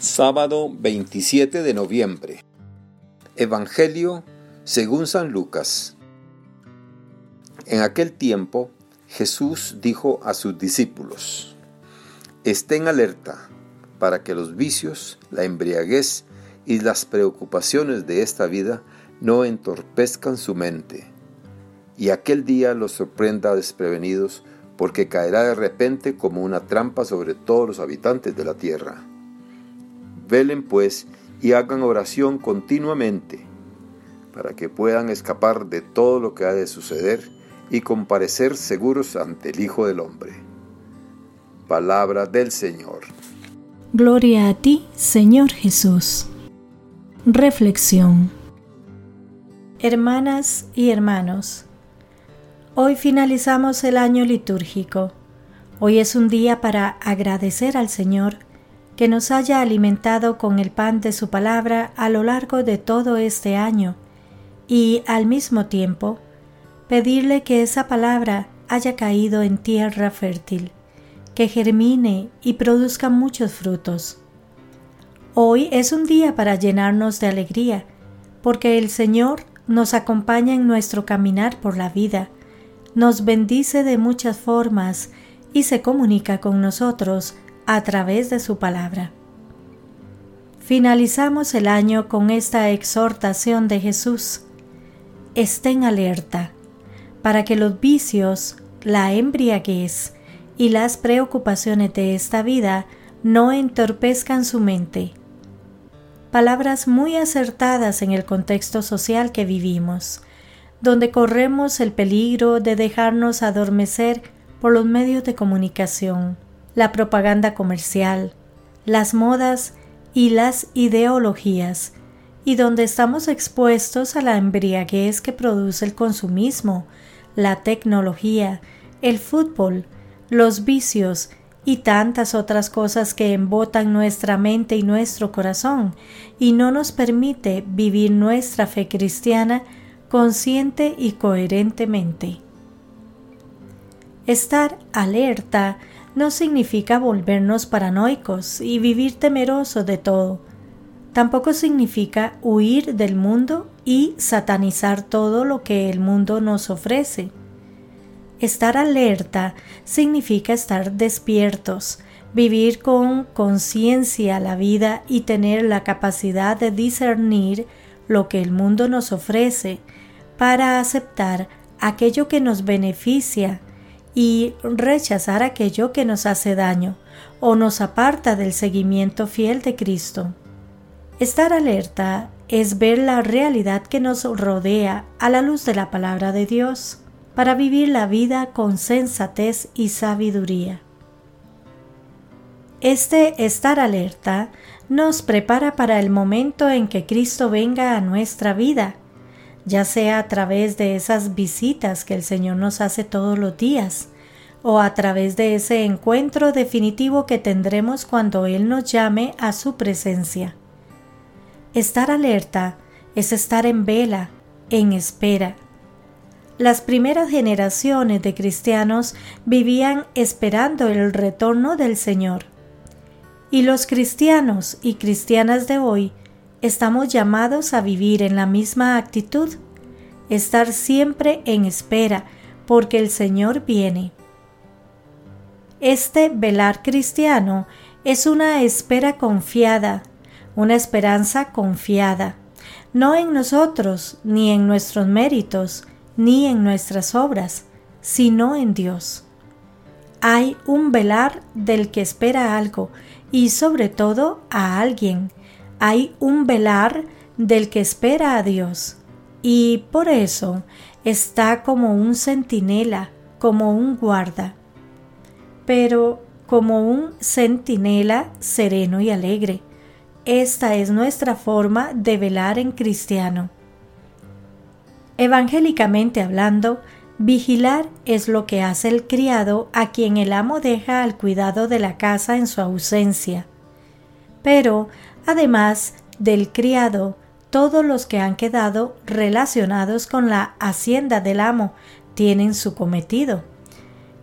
Sábado 27 de noviembre. Evangelio según San Lucas. En aquel tiempo Jesús dijo a sus discípulos, Estén alerta para que los vicios, la embriaguez y las preocupaciones de esta vida no entorpezcan su mente, y aquel día los sorprenda desprevenidos, porque caerá de repente como una trampa sobre todos los habitantes de la tierra. Velen pues y hagan oración continuamente para que puedan escapar de todo lo que ha de suceder y comparecer seguros ante el Hijo del Hombre. Palabra del Señor. Gloria a ti, Señor Jesús. Reflexión. Hermanas y hermanos, hoy finalizamos el año litúrgico. Hoy es un día para agradecer al Señor que nos haya alimentado con el pan de su palabra a lo largo de todo este año y al mismo tiempo pedirle que esa palabra haya caído en tierra fértil, que germine y produzca muchos frutos. Hoy es un día para llenarnos de alegría, porque el Señor nos acompaña en nuestro caminar por la vida, nos bendice de muchas formas y se comunica con nosotros a través de su palabra. Finalizamos el año con esta exhortación de Jesús. Estén alerta para que los vicios, la embriaguez y las preocupaciones de esta vida no entorpezcan su mente. Palabras muy acertadas en el contexto social que vivimos, donde corremos el peligro de dejarnos adormecer por los medios de comunicación, la propaganda comercial, las modas y las ideologías, y donde estamos expuestos a la embriaguez que produce el consumismo, la tecnología, el fútbol, los vicios y tantas otras cosas que embotan nuestra mente y nuestro corazón y no nos permite vivir nuestra fe cristiana consciente y coherentemente. Estar alerta no significa volvernos paranoicos y vivir temerosos de todo. Tampoco significa huir del mundo y satanizar todo lo que el mundo nos ofrece. Estar alerta significa estar despiertos, vivir con conciencia la vida y tener la capacidad de discernir lo que el mundo nos ofrece para aceptar aquello que nos beneficia y rechazar aquello que nos hace daño o nos aparta del seguimiento fiel de Cristo. Estar alerta es ver la realidad que nos rodea a la luz de la palabra de Dios, para vivir la vida con sensatez y sabiduría. Este estar alerta nos prepara para el momento en que Cristo venga a nuestra vida ya sea a través de esas visitas que el Señor nos hace todos los días, o a través de ese encuentro definitivo que tendremos cuando Él nos llame a su presencia. Estar alerta es estar en vela, en espera. Las primeras generaciones de cristianos vivían esperando el retorno del Señor. Y los cristianos y cristianas de hoy estamos llamados a vivir en la misma actitud, estar siempre en espera, porque el Señor viene. Este velar cristiano es una espera confiada, una esperanza confiada, no en nosotros, ni en nuestros méritos, ni en nuestras obras, sino en Dios. Hay un velar del que espera algo y sobre todo a alguien, hay un velar del que espera a Dios y por eso está como un centinela, como un guarda, pero como un centinela sereno y alegre. Esta es nuestra forma de velar en cristiano. Evangélicamente hablando, vigilar es lo que hace el criado a quien el amo deja al cuidado de la casa en su ausencia. Pero Además del criado, todos los que han quedado relacionados con la hacienda del amo tienen su cometido.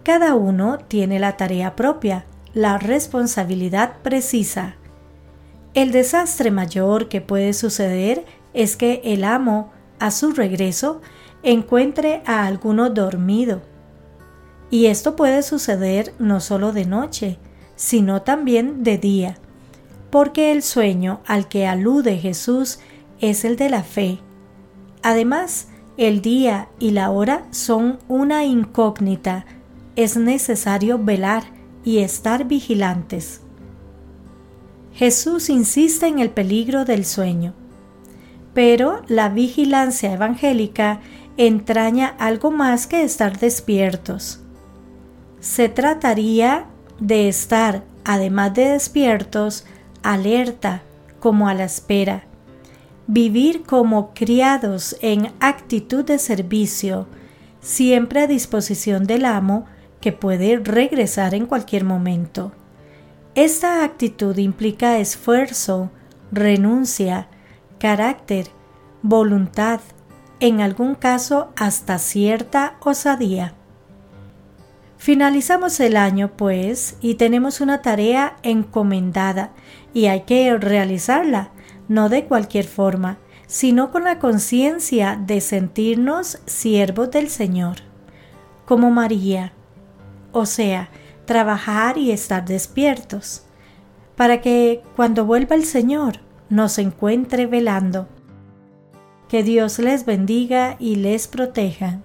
Cada uno tiene la tarea propia, la responsabilidad precisa. El desastre mayor que puede suceder es que el amo, a su regreso, encuentre a alguno dormido. Y esto puede suceder no solo de noche, sino también de día, porque el sueño al que alude Jesús es el de la fe. Además, el día y la hora son una incógnita. Es necesario velar y estar vigilantes. Jesús insiste en el peligro del sueño, pero la vigilancia evangélica entraña algo más que estar despiertos. Se trataría de estar, además de despiertos, alerta, como a la espera, vivir como criados en actitud de servicio, siempre a disposición del amo que puede regresar en cualquier momento. Esta actitud implica esfuerzo, renuncia, carácter, voluntad, en algún caso hasta cierta osadía. Finalizamos el año, pues, y tenemos una tarea encomendada, y hay que realizarla, no de cualquier forma, sino con la conciencia de sentirnos siervos del Señor, como María, o sea, trabajar y estar despiertos, para que cuando vuelva el Señor nos encuentre velando. Que Dios les bendiga y les proteja.